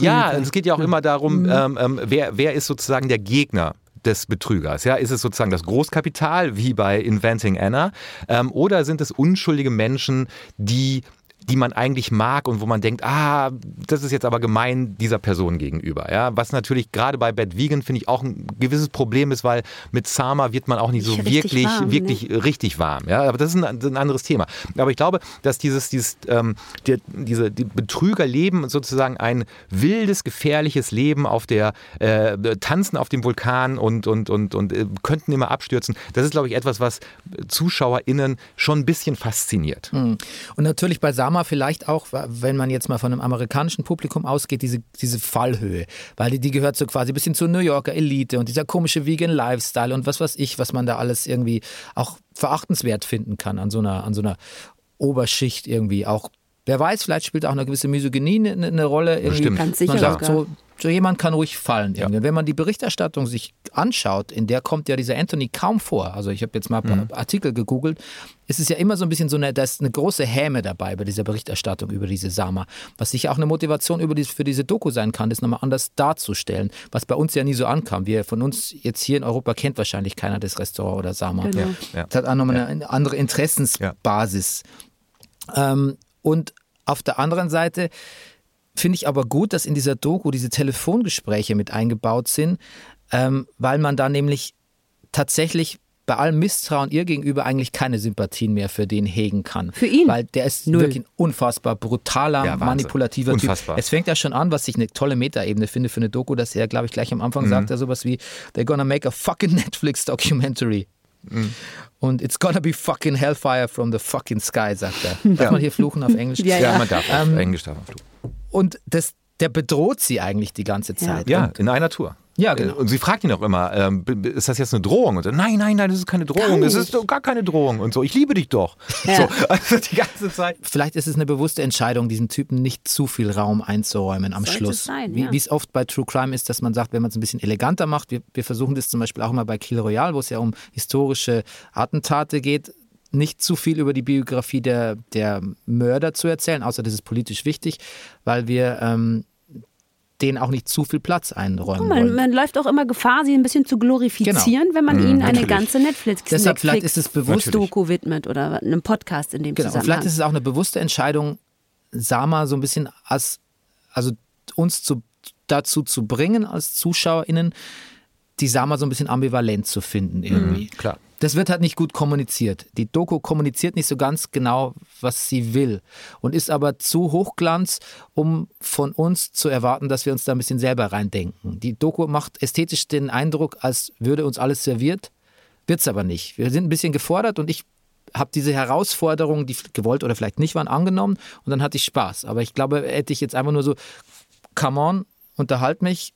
ja, es geht ja auch immer darum, mhm. ähm, ähm, wer, wer ist sozusagen der Gegner des Betrügers? Ja, ist es sozusagen das Großkapital wie bei Inventing Anna ähm, oder sind es unschuldige Menschen, die die man eigentlich mag und wo man denkt, ah, das ist jetzt aber gemein dieser Person gegenüber. Ja, was natürlich gerade bei Bad Vegan finde ich auch ein gewisses Problem ist, weil mit Sama wird man auch nicht so richtig wirklich, warm, wirklich ne? richtig warm. Ja, aber das ist ein, ein, anderes Thema. Aber ich glaube, dass dieses, dieses, ähm, die, diese die Betrüger leben sozusagen ein wildes, gefährliches Leben auf der äh, tanzen auf dem Vulkan und und und und äh, könnten immer abstürzen. Das ist, glaube ich, etwas, was ZuschauerInnen schon ein bisschen fasziniert. Hm. Und natürlich bei Sama Drama vielleicht auch, wenn man jetzt mal von einem amerikanischen Publikum ausgeht, diese, diese Fallhöhe. Weil die, die gehört so quasi ein bisschen zur New Yorker Elite und dieser komische Vegan Lifestyle und was weiß ich, was man da alles irgendwie auch verachtenswert finden kann an so einer, an so einer Oberschicht irgendwie. Auch Wer weiß, vielleicht spielt auch eine gewisse Misogynie eine, eine Rolle. Irgendwie. Ganz sicher man sagt so, so jemand kann ruhig fallen. Ja. Wenn man die Berichterstattung sich anschaut, in der kommt ja dieser Anthony kaum vor. Also ich habe jetzt mal ein paar mhm. Artikel gegoogelt. Es ist ja immer so ein bisschen so eine, da ist eine große Häme dabei bei dieser Berichterstattung über diese Sama. Was sicher auch eine Motivation über die, für diese Doku sein kann, das nochmal anders darzustellen. Was bei uns ja nie so ankam. Wir von uns jetzt hier in Europa kennt wahrscheinlich keiner das Restaurant oder Sama. Genau. Ja. Das hat auch nochmal eine andere Interessensbasis. Ähm, und auf der anderen Seite Finde ich aber gut, dass in dieser Doku diese Telefongespräche mit eingebaut sind, ähm, weil man da nämlich tatsächlich bei allem Misstrauen ihr gegenüber eigentlich keine Sympathien mehr für den hegen kann. Für ihn? Weil der ist Null. wirklich ein unfassbar brutaler, ja, manipulativer unfassbar. Typ. Es fängt ja schon an, was ich eine tolle Metaebene finde für eine Doku, dass er, glaube ich, gleich am Anfang mhm. sagt, er sowas wie, they're gonna make a fucking Netflix documentary. Mhm. Und it's gonna be fucking hellfire from the fucking sky, sagt er. Darf ja. man hier fluchen auf Englisch? Ja, ja. ja man darf ähm, Englisch darf man fluchen. Und das, der bedroht sie eigentlich die ganze Zeit. Ja, in einer Tour. Ja, genau. Und sie fragt ihn auch immer, ähm, ist das jetzt eine Drohung? Und so, nein, nein, nein, das ist keine Drohung. Das ist gar keine Drohung. Und so, ich liebe dich doch. Ja. So, also die ganze Zeit. Vielleicht ist es eine bewusste Entscheidung, diesen Typen nicht zu viel Raum einzuräumen am Sollte Schluss. Sein, ja. Wie es oft bei True Crime ist, dass man sagt, wenn man es ein bisschen eleganter macht, wir, wir versuchen das zum Beispiel auch immer bei Kill Royale, wo es ja um historische Attentate geht, nicht zu viel über die Biografie der, der Mörder zu erzählen, außer das ist politisch wichtig, weil wir ähm, denen auch nicht zu viel Platz einräumen man, wollen. Man läuft auch immer Gefahr, sie ein bisschen zu glorifizieren, genau. wenn man mhm, ihnen eine natürlich. ganze Netflix Deshalb vielleicht ist es bewusst Doku widmet oder einem Podcast in dem genau. Zusammenhang. Und vielleicht ist es auch eine bewusste Entscheidung, Sama so ein bisschen als, also uns zu, dazu zu bringen als ZuschauerInnen, die Sama so ein bisschen ambivalent zu finden irgendwie. Mhm, klar das wird halt nicht gut kommuniziert. Die Doku kommuniziert nicht so ganz genau, was sie will und ist aber zu Hochglanz, um von uns zu erwarten, dass wir uns da ein bisschen selber reindenken. Die Doku macht ästhetisch den Eindruck, als würde uns alles serviert, wird es aber nicht. Wir sind ein bisschen gefordert und ich habe diese Herausforderungen, die gewollt oder vielleicht nicht waren, angenommen und dann hatte ich Spaß. Aber ich glaube, hätte ich jetzt einfach nur so, come on, unterhalt mich,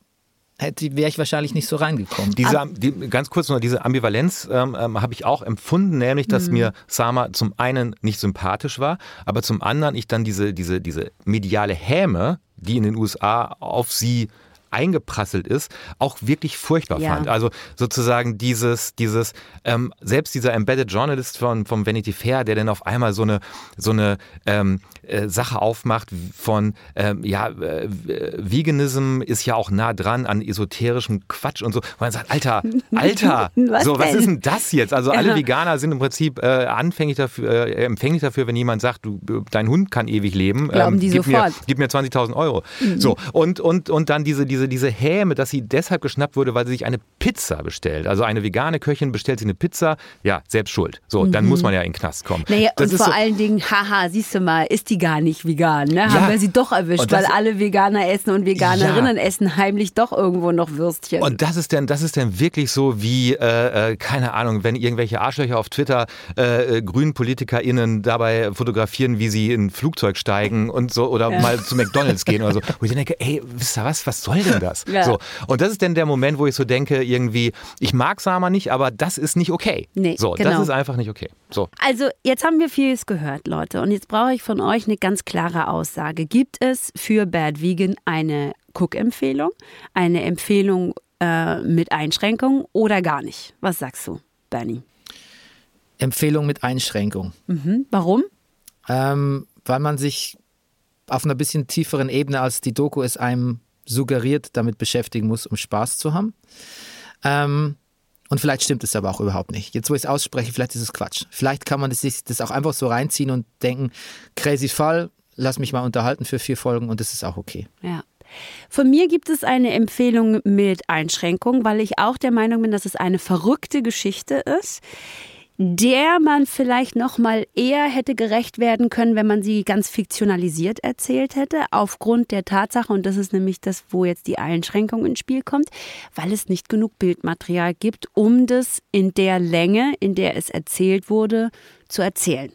wäre ich wahrscheinlich nicht so reingekommen. Diese, die, ganz kurz nur, diese Ambivalenz ähm, ähm, habe ich auch empfunden, nämlich, dass mhm. mir Sama zum einen nicht sympathisch war, aber zum anderen ich dann diese, diese, diese mediale Häme, die in den USA auf sie eingeprasselt ist, auch wirklich furchtbar ja. fand. Also sozusagen dieses, dieses, ähm, selbst dieser Embedded Journalist von, vom Vanity Fair, der dann auf einmal so eine, so eine ähm, äh, Sache aufmacht von, ähm, ja, äh, Veganism ist ja auch nah dran an esoterischem Quatsch und so. Und man sagt, Alter, Alter, was so, was ist denn das jetzt? Also alle ja. Veganer sind im Prinzip äh, anfänglich dafür, äh, empfänglich dafür, wenn jemand sagt, du, dein Hund kann ewig leben. Glauben ähm, die gib sofort. Mir, gib mir 20.000 Euro. Mhm. So, und, und, und dann diese, diese, diese Häme, dass sie deshalb geschnappt wurde, weil sie sich eine Pizza bestellt, also eine vegane Köchin bestellt sich eine Pizza, ja, selbst schuld. So, dann muss man ja in den Knast kommen. Naja, Das und vor so- allen Dingen, haha, siehst du mal, ist die gar nicht vegan, ne? Haben wir sie doch erwischt, Und das- weil alle Veganer essen und Veganerinnen essen heimlich doch irgendwo noch Würstchen. Und das ist dann, das ist dann wirklich so wie, äh, äh, keine Ahnung, wenn irgendwelche Arschlöcher auf Twitter äh, äh, grünen PolitikerInnen dabei fotografieren, wie sie in ein Flugzeug steigen und so oder mal zu McDonalds gehen oder so. Wo ich dann denke, ey, wisst ihr was, was soll denn das? Ja. So. Und das ist dann der Moment, wo ich so denke, irgendwie, ich mag Sama nicht, aber das ist nicht okay. Nee, so, genau. das ist einfach nicht okay. So. Also, jetzt haben wir vieles gehört, Leute. Und jetzt brauche ich von euch eine ganz klare Aussage. Gibt es für Bad Vegan eine Cook-Empfehlung, eine Empfehlung äh, mit Einschränkungen oder gar nicht? Was sagst du, Bernie? Empfehlung mit Einschränkung. Mhm. Warum? Ähm, weil man sich auf einer bisschen tieferen Ebene, als die Doku es einem suggeriert, damit beschäftigen muss, um Spaß zu haben. Ähm, und vielleicht stimmt es aber auch überhaupt nicht. Jetzt, wo ich es ausspreche, vielleicht ist es Quatsch. Vielleicht kann man das, das auch einfach so reinziehen und denken, crazy Fall, lass mich mal unterhalten für vier Folgen und das ist auch okay. Ja. Von mir gibt es eine Empfehlung mit Einschränkung, weil ich auch der Meinung bin, dass es eine verrückte Geschichte ist, der man vielleicht noch mal eher hätte gerecht werden können, wenn man sie ganz fiktionalisiert erzählt hätte, aufgrund der Tatsache, und das ist nämlich das, wo jetzt die Einschränkung ins Spiel kommt, weil es nicht genug Bildmaterial gibt, um das in der Länge, in der es erzählt wurde, zu erzählen.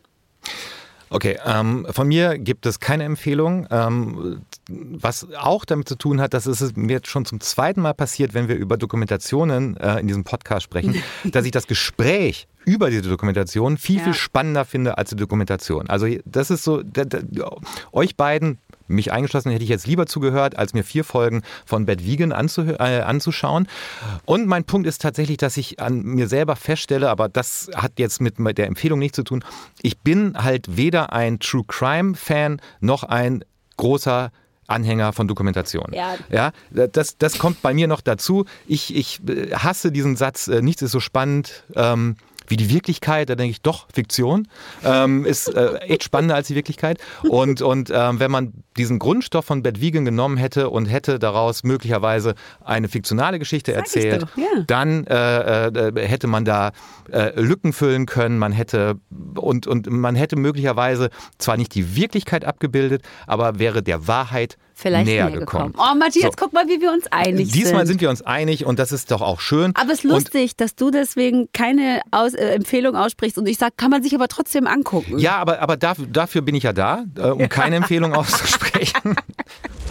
Okay, ähm, von mir gibt es keine Empfehlung. Ähm, was auch damit zu tun hat, dass es mir jetzt schon zum zweiten Mal passiert, wenn wir über Dokumentationen äh, in diesem Podcast sprechen, dass ich das Gespräch über diese Dokumentation viel, Ja. viel spannender finde als die Dokumentation. Also das ist so, da, da, euch beiden, mich eingeschlossen, hätte ich jetzt lieber zugehört, als mir vier Folgen von Bad Vegan äh, anzuschauen. Und mein Punkt ist tatsächlich, dass ich an mir selber feststelle, aber das hat jetzt mit der Empfehlung nichts zu tun, ich bin halt weder ein True Crime Fan noch ein großer Anhänger von Dokumentation. Ja. ja das, das kommt bei mir noch dazu. Ich, ich äh, hasse diesen Satz, äh, nichts ist so spannend ähm, wie die Wirklichkeit. Da denke ich, doch, Fiktion ähm, ist äh, echt spannender als die Wirklichkeit. Und, und ähm, wenn man diesen Grundstoff von Bad Vegan genommen hätte und hätte daraus möglicherweise eine fiktionale Geschichte Sag erzählt, doch, ja. dann äh, äh, hätte man da äh, Lücken füllen können, man hätte und, und man hätte möglicherweise zwar nicht die Wirklichkeit abgebildet, aber wäre der Wahrheit Vielleicht näher, näher gekommen. Oh, Matthias, So. guck mal, wie wir uns einig Diesmal sind. sind wir uns einig und das ist doch auch schön. Aber es ist Und lustig, dass du deswegen keine Aus äh, Empfehlung aussprichst und ich sage, kann man sich aber trotzdem angucken. Ja, aber, aber dafür, dafür bin ich ja da, äh, um keine Empfehlung auszusprechen.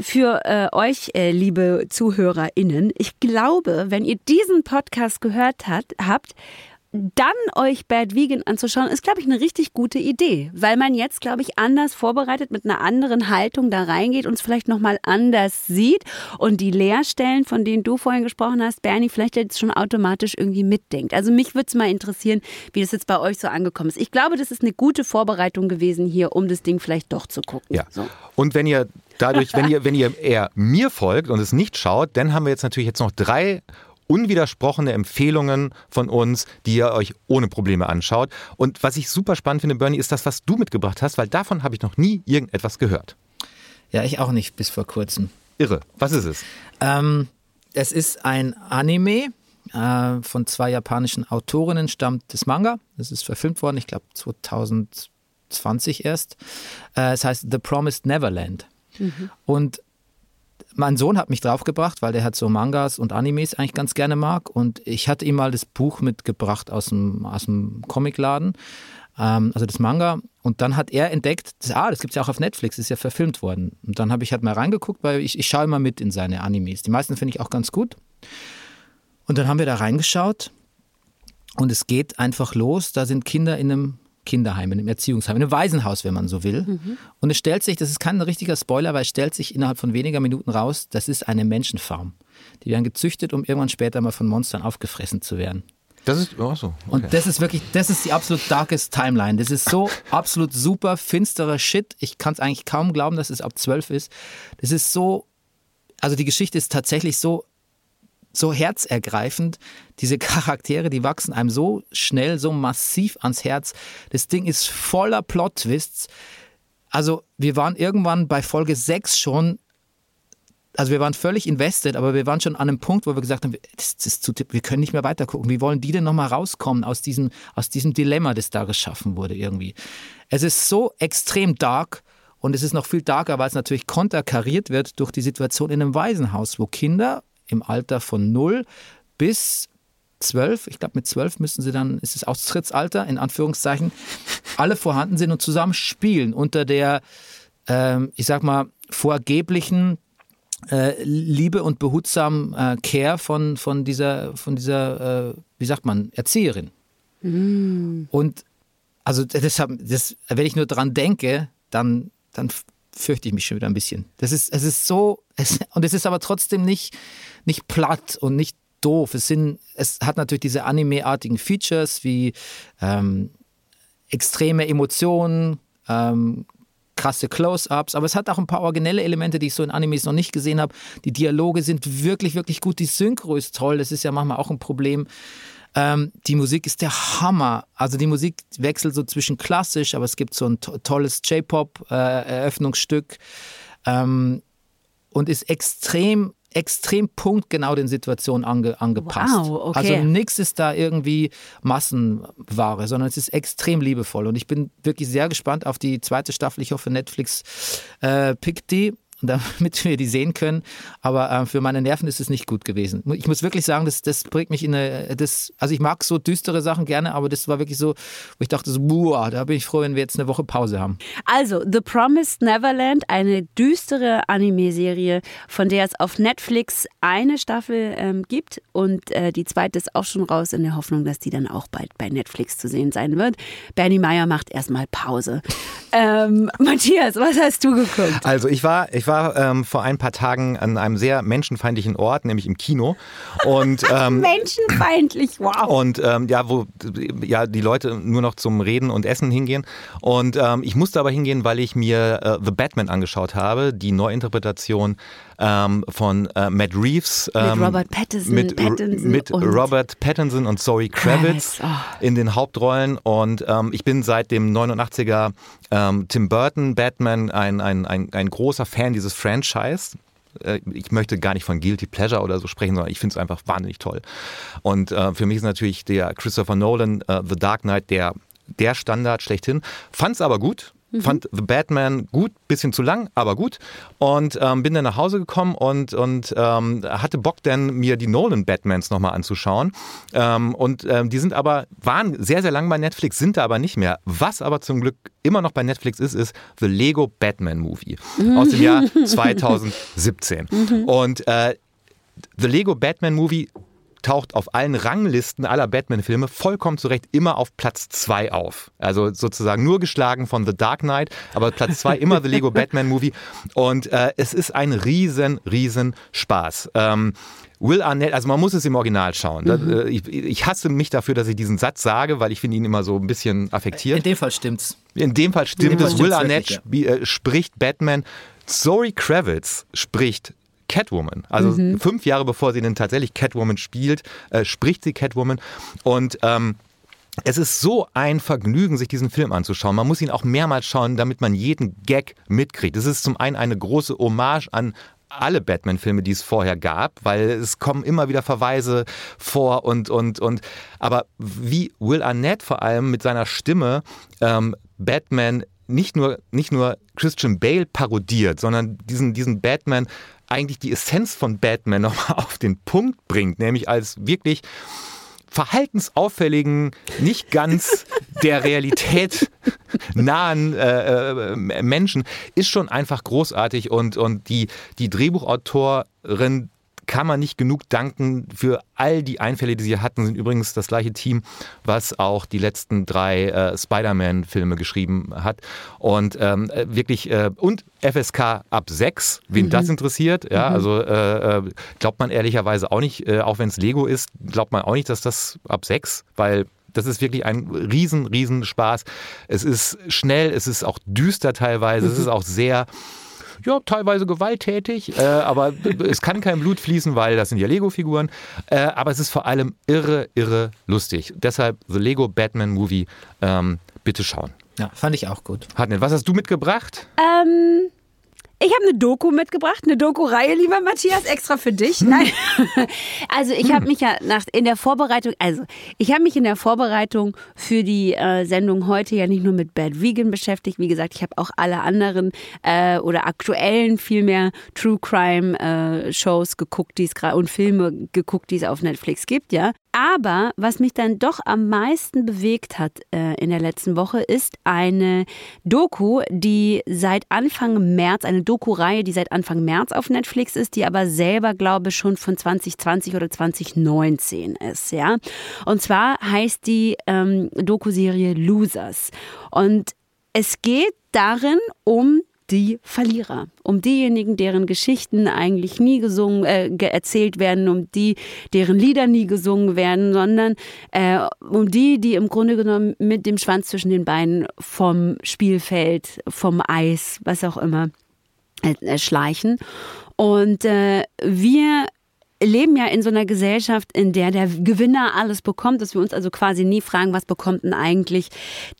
Für äh, euch, äh, liebe ZuhörerInnen, ich glaube, wenn ihr diesen Podcast gehört hat, habt, dann euch Bad Vegan anzuschauen, ist, glaube ich, eine richtig gute Idee, weil man jetzt, glaube ich, anders vorbereitet mit einer anderen Haltung da reingeht und es vielleicht nochmal anders sieht und die Leerstellen, von denen du vorhin gesprochen hast, Bernie, vielleicht jetzt schon automatisch irgendwie mitdenkt. Also mich würde es mal interessieren, wie das jetzt bei euch so angekommen ist. Ich glaube, das ist eine gute Vorbereitung gewesen hier, um das Ding vielleicht doch zu gucken. Ja. So. Und wenn ihr dadurch, wenn ihr, wenn ihr eher mir folgt und es nicht schaut, dann haben wir jetzt natürlich jetzt noch drei unwidersprochene Empfehlungen von uns, die ihr euch ohne Probleme anschaut. Und was ich super spannend finde, Bernie, ist das, was du mitgebracht hast, weil davon habe ich noch nie irgendetwas gehört. Ja, ich auch nicht bis vor kurzem. Irre. Was ist es? Ähm, es ist ein Anime äh, von zwei japanischen Autorinnen, stammt das Manga. Es ist verfilmt worden, ich glaube 2020 erst. Äh, es heißt The Promised Neverland. Und mein Sohn hat mich draufgebracht, weil der hat so Mangas und Animes eigentlich ganz gerne mag. Und ich hatte ihm mal das Buch mitgebracht aus dem, aus dem Comicladen, ähm, also das Manga. Und dann hat er entdeckt, das, ah, das gibt es ja auch auf Netflix, ist ja verfilmt worden. Und dann habe ich halt mal reingeguckt, weil ich, ich schaue immer mit in seine Animes. Die meisten finde ich auch ganz gut. Und dann haben wir da reingeschaut und es geht einfach los. Da sind Kinder in einem Kinderheim, in einem Erziehungsheim, in einem Waisenhaus, wenn man so will. Und es stellt sich, das ist kein richtiger Spoiler, weil es stellt sich innerhalb von weniger Minuten raus, das ist eine Menschenfarm. Die werden gezüchtet, um irgendwann später mal von Monstern aufgefressen zu werden. Das ist, oh so, Und okay. das ist wirklich, das ist die absolut darkest Timeline. Das ist so absolut super finsterer Shit. Ich kann es eigentlich kaum glauben, dass es ab 12 ist. Das ist so, also die Geschichte ist tatsächlich so so herzergreifend. Diese Charaktere, die wachsen einem so schnell, so massiv ans Herz. Das Ding ist voller Plot-Twists. Also wir waren irgendwann bei Folge 6 schon also wir waren völlig invested, aber wir waren schon an einem Punkt, wo wir gesagt haben, das, das zu, wir können nicht mehr weitergucken. Wie wollen die denn nochmal rauskommen aus diesem, aus diesem Dilemma, das da geschaffen wurde irgendwie? Es ist so extrem dark und es ist noch viel darker, weil es natürlich konterkariert wird durch die Situation in einem Waisenhaus, wo Kinder im Alter von 0 bis 12, ich glaube mit 12 müssen sie dann, ist es Austrittsalter, in Anführungszeichen, alle vorhanden sind und zusammen spielen unter der, ähm, ich sag mal, vorgeblichen äh, Liebe und behutsam äh, Care von, von dieser, von dieser äh, wie sagt man, Erzieherin. Mm. Und also deshalb, das, wenn ich nur dran denke, dann, dann fürchte ich mich schon wieder ein bisschen. Das ist, es ist so, es, und es ist aber trotzdem nicht, nicht platt und nicht doof. Es, sind, es hat natürlich diese Anime-artigen Features wie ähm, extreme Emotionen, ähm, krasse Close-ups, aber es hat auch ein paar originelle Elemente, die ich so in Animes noch nicht gesehen habe. Die Dialoge sind wirklich, wirklich gut. Die Synchro ist toll. Das ist ja manchmal auch ein Problem. Ähm, die Musik ist der Hammer. Also die Musik wechselt so zwischen klassisch, aber es gibt so ein to tolles J-Pop-Eröffnungsstück äh, ähm, und ist extrem extrem punktgenau den Situationen ange, angepasst. Wow, okay. Also nichts ist da irgendwie Massenware, sondern es ist extrem liebevoll. Und ich bin wirklich sehr gespannt auf die zweite Staffel. Ich hoffe, Netflix äh, pickt die damit wir die sehen können. Aber äh, für meine Nerven ist es nicht gut gewesen. Ich muss wirklich sagen, das, das bringt mich in eine. Das, also ich mag so düstere Sachen gerne, aber das war wirklich so, wo ich dachte, so, boah, da bin ich froh, wenn wir jetzt eine Woche Pause haben. Also, The Promised Neverland, eine düstere Anime-Serie, von der es auf Netflix eine Staffel ähm, gibt und äh, die zweite ist auch schon raus in der Hoffnung, dass die dann auch bald bei Netflix zu sehen sein wird. Bernie Meyer macht erstmal Pause. Ähm, Matthias, was hast du geguckt? Also ich war, ich war ähm, vor ein paar Tagen an einem sehr menschenfeindlichen Ort, nämlich im Kino. Und, ähm, menschenfeindlich, wow. Und ähm, ja, wo ja, die Leute nur noch zum Reden und Essen hingehen. Und ähm, ich musste aber hingehen, weil ich mir äh, The Batman angeschaut habe, die Neuinterpretation ähm, von äh, Matt Reeves. mit ähm, Robert Pattinson, mit, Pattinson mit und Robert Pattinson und Zoe Kravitz Kravitz, oh. in den Hauptrollen. Und ähm, ich bin seit dem 89er ähm, Tim Burton Batman ein, ein, ein, ein großer Fan dieses Franchise äh, ich möchte gar nicht von Guilty Pleasure oder so sprechen, sondern ich finde es einfach wahnsinnig toll. Und äh, für mich ist natürlich der Christopher Nolan äh, The Dark Knight der, der Standard schlechthin. Fand es aber gut. Mhm. Fand The Batman gut, bisschen zu lang, aber gut. Und ähm, bin dann nach Hause gekommen und, und ähm, hatte Bock, dann mir die Nolan-Batmans nochmal anzuschauen. Ähm, und ähm, die sind aber, waren sehr, sehr lang bei Netflix, sind da aber nicht mehr. Was aber zum Glück immer noch bei Netflix ist, ist The Lego Batman Movie aus dem Jahr 2017. Mhm. Und äh, The Lego Batman Movie taucht auf allen Ranglisten aller Batman-Filme vollkommen zurecht immer auf Platz 2 auf. Also sozusagen nur geschlagen von The Dark Knight, aber Platz 2 immer The Lego Batman Movie. Und äh, es ist ein riesen, riesen Spaß. Ähm, Will Arnett, also man muss es im Original schauen. Mhm. Ich, ich, hasse mich dafür, dass ich diesen Satz sage, weil ich finde ihn immer so ein bisschen affektiert. In dem Fall stimmt's. In dem Fall stimmt dem Fall es. Will Arnett wirklich, sp äh, spricht Batman. Zoe Kravitz spricht Catwoman. Also Mhm. fünf Jahre bevor sie denn tatsächlich Catwoman spielt, äh, spricht sie Catwoman. Und ähm, es ist so ein Vergnügen, sich diesen Film anzuschauen. Man muss ihn auch mehrmals schauen, damit man jeden Gag mitkriegt. Es ist zum einen eine große Hommage an alle Batman-Filme, die es vorher gab, weil es kommen immer wieder Verweise vor und und und. Aber wie Will Arnett vor allem mit seiner Stimme ähm, Batman nicht nur nicht nur Christian Bale parodiert, sondern diesen diesen Batman eigentlich die Essenz von Batman nochmal auf den Punkt bringt, nämlich als wirklich verhaltensauffälligen, nicht ganz der Realität nahen äh, äh, Menschen, ist schon einfach großartig und, und die, die Drehbuchautorin kann man nicht genug danken für all die Einfälle, die sie hatten. Sind übrigens das gleiche Team, was auch die letzten drei äh, Spider-Man-Filme geschrieben hat. Und ähm, äh, wirklich, äh, und FSK ab 6, wen Mhm. das interessiert. Ja, also äh, äh, glaubt man ehrlicherweise auch nicht, äh, auch wenn es Lego ist, glaubt man auch nicht, dass das ab 6, weil das ist wirklich ein riesen, riesen Spaß. Es ist schnell, es ist auch düster teilweise, es ist auch sehr ja, teilweise gewalttätig, äh, aber es kann kein Blut fließen, weil das sind ja Lego-Figuren. Äh, aber es ist vor allem irre, irre lustig. Deshalb The Lego Batman Movie, ähm, bitte schauen. Ja, fand ich auch gut. Hartnett, was hast du mitgebracht? Ähm, ich habe eine Doku mitgebracht, eine Doku-Reihe, lieber Matthias, extra für dich. Nein. Also ich habe mich ja nach, in der Vorbereitung, also ich habe mich in der Vorbereitung für die äh, Sendung heute ja nicht nur mit Bad Vegan beschäftigt. Wie gesagt, ich habe auch alle anderen äh, oder aktuellen vielmehr True Crime äh, Shows geguckt, die es gerade und Filme geguckt, die es auf Netflix gibt, ja. Aber was mich dann doch am meisten bewegt hat äh, in der letzten Woche, ist eine Doku, die seit Anfang März, eine Doku-Reihe, die seit Anfang März auf Netflix ist, die aber selber, glaube ich, schon von 2020 oder 2019 ist. Ja? Und zwar heißt die ähm, Doku-Serie Losers. Und es geht darin um die Verlierer, um diejenigen, deren Geschichten eigentlich nie gesungen, äh, erzählt werden, um die, deren Lieder nie gesungen werden, sondern äh, um die, die im Grunde genommen mit dem Schwanz zwischen den Beinen vom Spielfeld, vom Eis, was auch immer, äh, schleichen. Und äh, wir leben ja in so einer Gesellschaft, in der der Gewinner alles bekommt, dass wir uns also quasi nie fragen, was bekommt denn eigentlich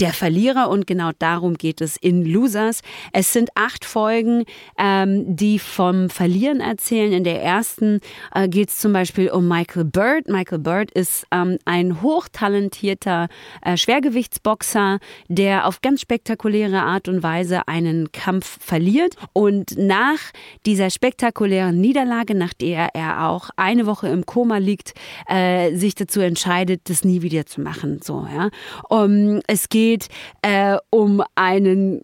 der Verlierer? Und genau darum geht es in Losers. Es sind acht Folgen, ähm, die vom Verlieren erzählen. In der ersten äh, geht es zum Beispiel um Michael Bird. Michael Bird ist ähm, ein hochtalentierter äh, Schwergewichtsboxer, der auf ganz spektakuläre Art und Weise einen Kampf verliert. Und nach dieser spektakulären Niederlage, nach der er auch eine Woche im Koma liegt, äh, sich dazu entscheidet, das nie wieder zu machen. So, ja. Um, es geht äh, um einen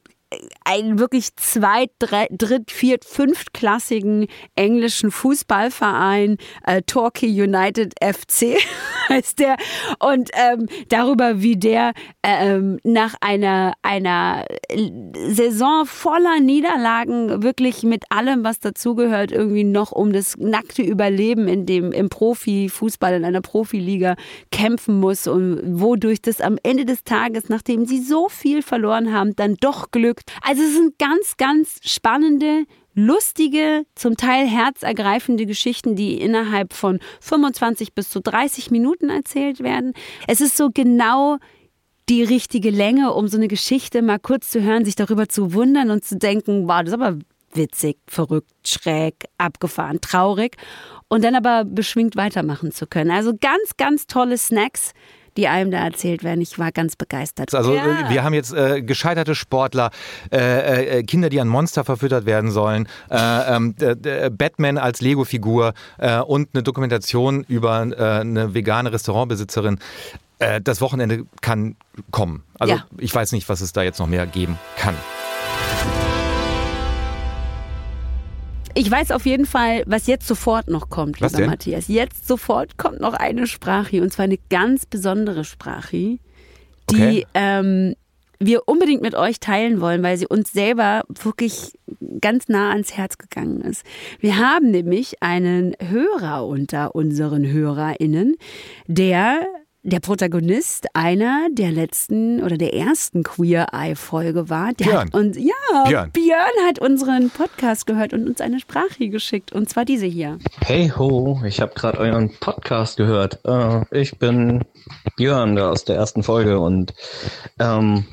einen wirklich zweit, drei, dritt, viert, fünftklassigen englischen Fußballverein, äh, Torquay United FC heißt der. Und ähm, darüber, wie der ähm, nach einer, einer Saison voller Niederlagen wirklich mit allem, was dazugehört, irgendwie noch um das nackte Überleben in dem, im Profifußball, in einer Profiliga kämpfen muss und wodurch das am Ende des Tages, nachdem sie so viel verloren haben, dann doch glückt. Also es sind ganz, ganz spannende, lustige, zum Teil herzergreifende Geschichten, die innerhalb von 25 bis zu 30 Minuten erzählt werden. Es ist so genau die richtige Länge, um so eine Geschichte mal kurz zu hören, sich darüber zu wundern und zu denken, wow, das ist aber witzig, verrückt, schräg, abgefahren, traurig und dann aber beschwingt weitermachen zu können. Also ganz, ganz tolle Snacks die einem da erzählt werden. Ich war ganz begeistert. Also ja. wir haben jetzt äh, gescheiterte Sportler, äh, äh, Kinder, die an Monster verfüttert werden sollen, äh, ähm, Batman als Lego-Figur äh, und eine Dokumentation über äh, eine vegane Restaurantbesitzerin. das Wochenende kann kommen. Also ja. ich weiß nicht, was es da jetzt noch mehr geben kann. Ich weiß auf jeden Fall, was jetzt sofort noch kommt, lieber was Matthias. Jetzt sofort kommt noch eine Sprache, und zwar eine ganz besondere Sprache, die okay. ähm, wir unbedingt mit euch teilen wollen, weil sie uns selber wirklich ganz nah ans Herz gegangen ist. Wir haben nämlich einen Hörer unter unseren HörerInnen, der der Protagonist einer der letzten oder der ersten Queer Eye Folge war. Der Björn. Hat, und ja, Björn. Björn hat unseren Podcast gehört und uns eine Sprache geschickt und zwar diese hier. Hey ho, ich habe gerade euren Podcast gehört. Uh, ich bin Björn aus der ersten Folge und ähm,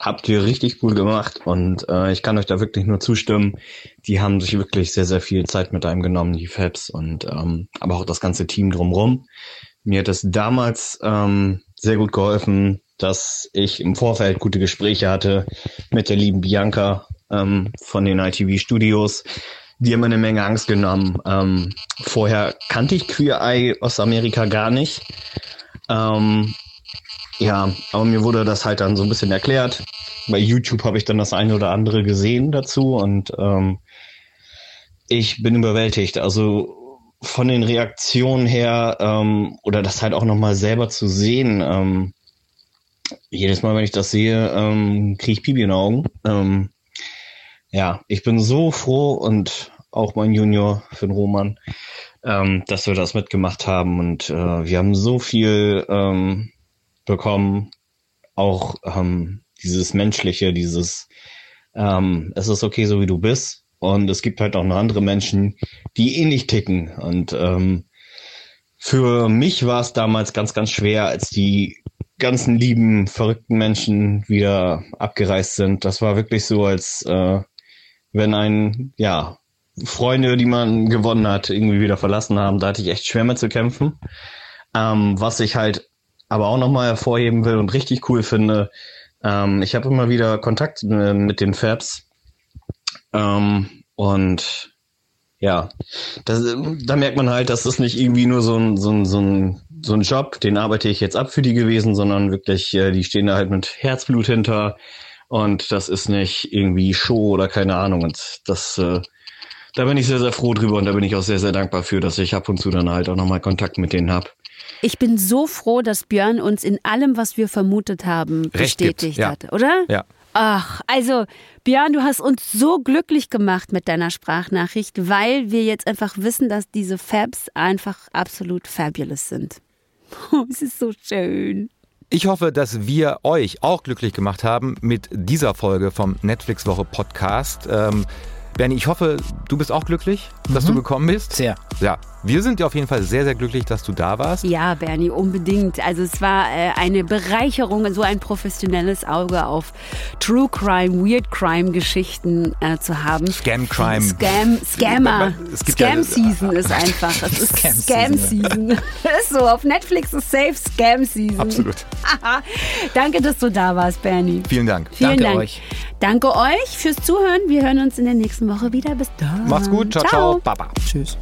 habt ihr richtig cool gemacht und äh, ich kann euch da wirklich nur zustimmen. Die haben sich wirklich sehr, sehr viel Zeit mit einem genommen, die Fabs und ähm, aber auch das ganze Team drumrum. Mir hat es damals ähm, sehr gut geholfen, dass ich im Vorfeld gute Gespräche hatte mit der lieben Bianca ähm, von den ITV Studios. Die haben mir eine Menge Angst genommen. Ähm, vorher kannte ich Queer Eye aus Amerika gar nicht. Ähm, ja, aber mir wurde das halt dann so ein bisschen erklärt. Bei YouTube habe ich dann das eine oder andere gesehen dazu und ähm, ich bin überwältigt. Also von den Reaktionen her ähm, oder das halt auch nochmal selber zu sehen, ähm, jedes Mal, wenn ich das sehe, ähm, kriege ich Pipi in den Augen. Ähm, ja, ich bin so froh und auch mein Junior für den Roman, ähm, dass wir das mitgemacht haben. Und äh, wir haben so viel ähm, bekommen, auch ähm, dieses Menschliche, dieses ähm, es ist okay, so wie du bist Und es gibt halt auch noch andere Menschen, die ähnlich ticken. Und ähm, für mich war es damals ganz, ganz schwer, als die ganzen lieben, verrückten Menschen wieder abgereist sind. Das war wirklich so, als äh, wenn ein, ja, Freunde, die man gewonnen hat, irgendwie wieder verlassen haben. Da hatte ich echt schwer mit zu kämpfen. Ähm, was ich halt aber auch nochmal hervorheben will und richtig cool finde, ähm, ich habe immer wieder Kontakt äh, mit den Fabs. Ähm, und ja, das, da merkt man halt, dass das nicht irgendwie nur so ein, so, ein, so, ein, so ein Job, den arbeite ich jetzt ab für die gewesen, sondern wirklich, äh, die stehen da halt mit Herzblut hinter und das ist nicht irgendwie Show oder keine Ahnung. Und das, äh, da bin ich sehr, sehr froh drüber und da bin ich auch sehr, sehr dankbar für, dass ich ab und zu dann halt auch nochmal Kontakt mit denen habe. Ich bin so froh, dass Björn uns in allem, was wir vermutet haben, Recht gibt, bestätigt ja. hat, oder? Ja. Ach, also Björn, du hast uns so glücklich gemacht mit deiner Sprachnachricht, weil wir jetzt einfach wissen, dass diese Fabs einfach absolut fabulous sind. Oh, es ist so schön. Ich hoffe, dass wir euch auch glücklich gemacht haben mit dieser Folge vom Netflix Woche Podcast. Ähm, Bernie, ich hoffe, du bist auch glücklich, dass du gekommen bist. Sehr. Ja, wir sind ja auf jeden Fall sehr, sehr glücklich, dass du da warst. Ja, Bernie, unbedingt. Also es war äh, eine Bereicherung, so ein professionelles Auge auf True Crime, Weird Crime Geschichten äh, zu haben. Scam Crime. Scam, Scammer. Es gibt Scam ja- Season ist einfach. Es ist Scam Scam Season. ist so, auf Netflix ist safe Scam Season. Absolut. Danke, dass du da warst, Bernie. Vielen Dank. Vielen Danke Dank. euch. Danke euch fürs Zuhören. Wir hören uns in der nächsten Woche wieder. Bis dann. Macht's gut. Ciao, ciao. Baba. Tschüss.